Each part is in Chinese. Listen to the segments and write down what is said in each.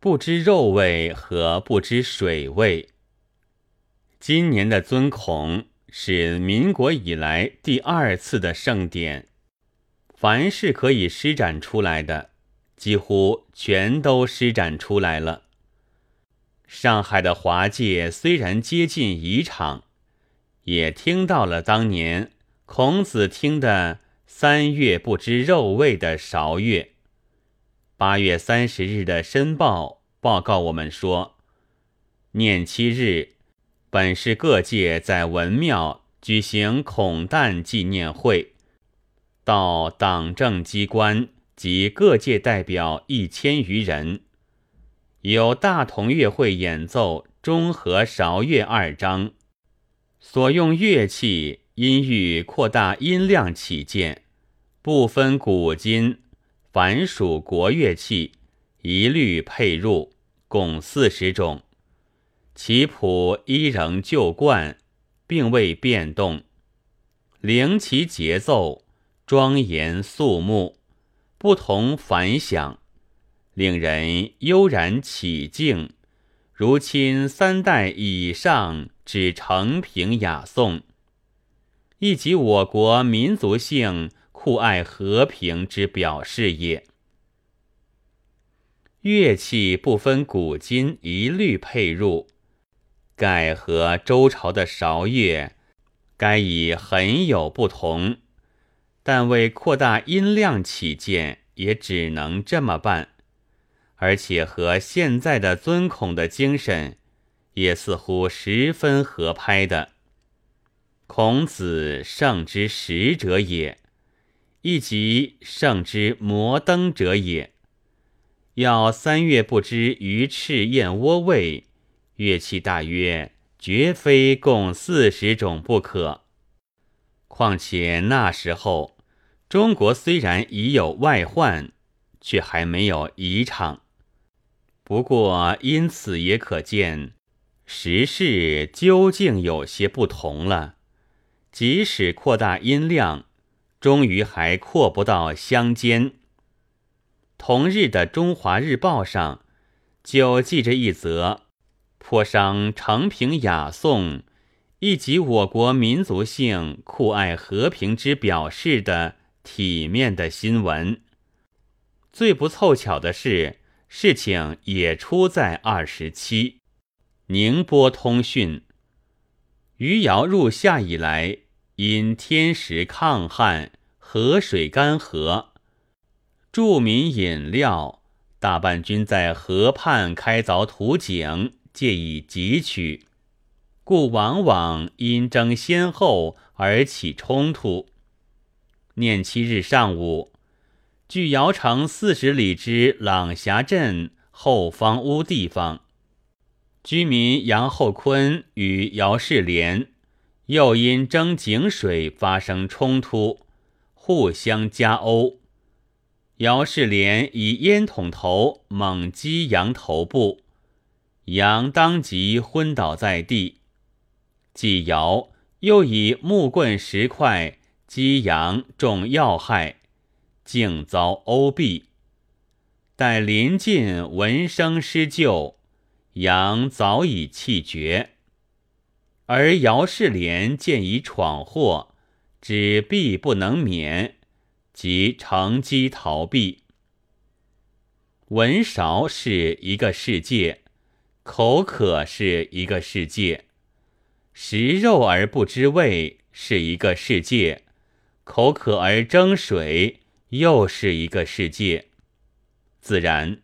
不知肉味和不知水味。今年的尊孔是民国以来第二次的盛典，凡是可以施展出来的，几乎全都施展出来了。上海的华界虽然接近宜场，也听到了当年孔子听的“三月不知肉味”的韶乐。八月三十日的申报报告我们说，念七日本是各界在文庙举行孔诞纪念会，到党政机关及各界代表一千余人，有大同乐会演奏中和韶乐二章，所用乐器因欲扩大音量起见，不分古今。凡属国乐器，一律配入，共四十种。其谱依仍旧贯，并未变动。灵其节奏庄严肃穆，不同凡响，令人悠然起敬，如亲三代以上之承平雅颂，亦即我国民族性。酷爱和平之表示也。乐器不分古今，一律配入，盖和周朝的韶乐，该已很有不同。但为扩大音量起见，也只能这么办。而且和现在的尊孔的精神，也似乎十分合拍的。孔子圣之使者也。亦即圣之摩登者也。要三月不知鱼翅燕窝味，乐器大约绝非共四十种不可。况且那时候，中国虽然已有外患，却还没有遗场。不过因此也可见，时势究竟有些不同了。即使扩大音量。终于还扩不到乡间。同日的《中华日报》上就记着一则颇伤承平雅颂，以及我国民族性酷爱和平之表示的体面的新闻。最不凑巧的是，事情也出在二十七。宁波通讯：余姚入夏以来。因天时抗旱，河水干涸，著民饮料大半均在河畔开凿土井，借以汲取，故往往因争先后而起冲突。念七日上午，距姚城四十里之朗霞镇后方屋地方，居民杨厚坤与姚世莲。又因争井水发生冲突，互相夹殴。姚世莲以烟筒头猛击杨头部，杨当即昏倒在地。继姚又以木棍石块击杨中要害，竟遭殴毙。待临近闻声施救，杨早已气绝。而姚世莲见已闯祸，只必不能免，即乘机逃避。文韶是一个世界，口渴是一个世界，食肉而不知味是一个世界，口渴而争水又是一个世界。自然，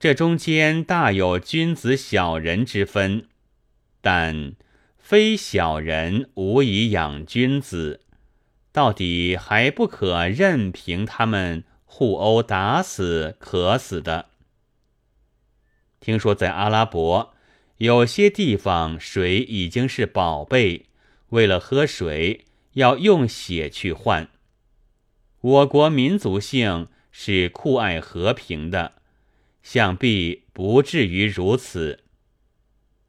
这中间大有君子小人之分，但。非小人无以养君子，到底还不可任凭他们互殴打死渴死的。听说在阿拉伯有些地方水已经是宝贝，为了喝水要用血去换。我国民族性是酷爱和平的，想必不至于如此。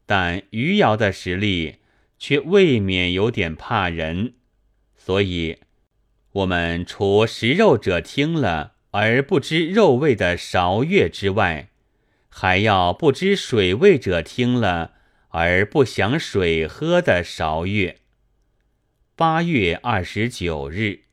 但余姚的实力。却未免有点怕人，所以，我们除食肉者听了而不知肉味的韶乐之外，还要不知水味者听了而不想水喝的韶乐。八月二十九日。